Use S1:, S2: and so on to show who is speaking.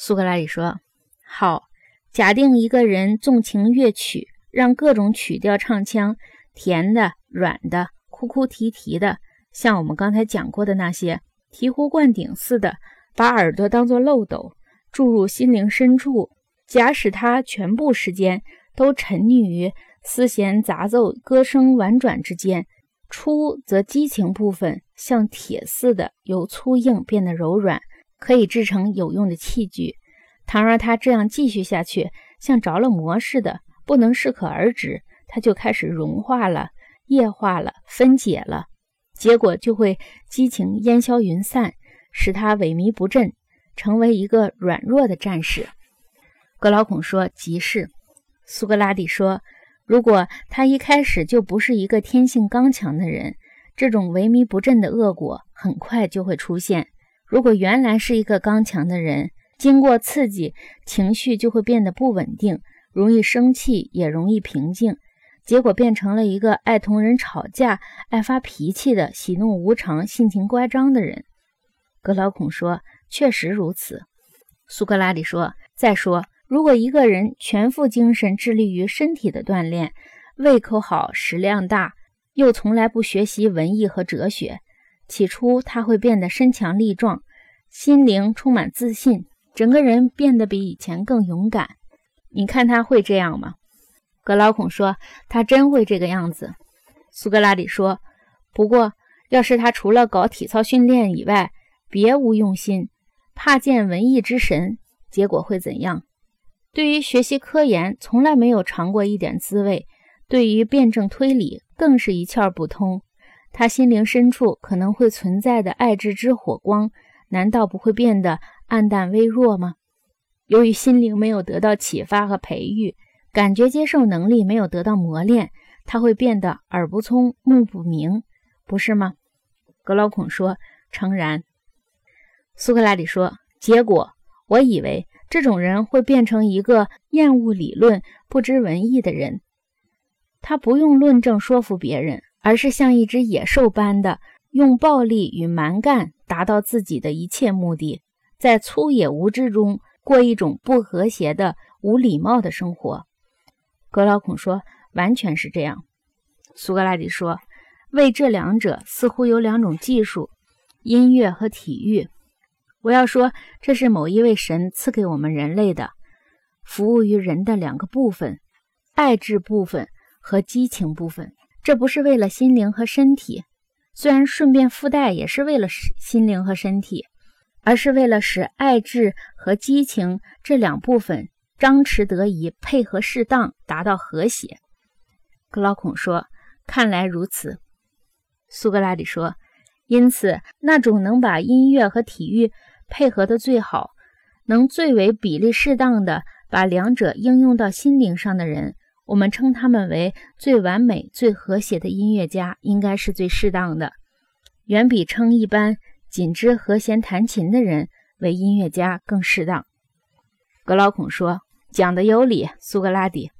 S1: 苏格拉底说：“好，假定一个人纵情乐曲，让各种曲调唱腔，甜的、软的、哭哭啼啼的，像我们刚才讲过的那些，醍醐灌顶似的，把耳朵当作漏斗，注入心灵深处。假使他全部时间都沉溺于丝弦杂奏、歌声婉转之间。”初则激情部分像铁似的由粗硬变得柔软，可以制成有用的器具。倘若他这样继续下去，像着了魔似的，不能适可而止，他就开始融化了、液化了、分解了，结果就会激情烟消云散，使他萎靡不振，成为一个软弱的战士。格劳孔说：“即是。”苏格拉底说。如果他一开始就不是一个天性刚强的人，这种萎靡不振的恶果很快就会出现。如果原来是一个刚强的人，经过刺激，情绪就会变得不稳定，容易生气，也容易平静，结果变成了一个爱同人吵架、爱发脾气的喜怒无常、性情乖张的人。格劳孔说：“确实如此。”苏格拉底说：“再说。”如果一个人全副精神致力于身体的锻炼，胃口好，食量大，又从来不学习文艺和哲学，起初他会变得身强力壮，心灵充满自信，整个人变得比以前更勇敢。你看他会这样吗？格劳孔说：“他真会这个样子。”苏格拉底说：“不过，要是他除了搞体操训练以外，别无用心，怕见文艺之神，结果会怎样？”对于学习科研，从来没有尝过一点滋味；对于辩证推理，更是一窍不通。他心灵深处可能会存在的爱智之火光，难道不会变得暗淡微弱吗？由于心灵没有得到启发和培育，感觉接受能力没有得到磨练，他会变得耳不聪、目不明，不是吗？格劳孔说：“诚然。”苏格拉底说：“结果，我以为。”这种人会变成一个厌恶理论、不知文艺的人。他不用论证说服别人，而是像一只野兽般的用暴力与蛮干达到自己的一切目的，在粗野无知中过一种不和谐的、无礼貌的生活。格劳孔说：“完全是这样。”苏格拉底说：“为这两者似乎有两种技术：音乐和体育。”我要说，这是某一位神赐给我们人类的，服务于人的两个部分：爱智部分和激情部分。这不是为了心灵和身体，虽然顺便附带也是为了心灵和身体，而是为了使爱智和激情这两部分张弛得宜，配合适当，达到和谐。格劳孔说：“看来如此。”苏格拉底说。因此，那种能把音乐和体育配合得最好，能最为比例适当的把两者应用到心灵上的人，我们称他们为最完美、最和谐的音乐家，应该是最适当的，远比称一般仅知和弦弹琴的人为音乐家更适当。格老孔说：“讲的有理，苏格拉底。”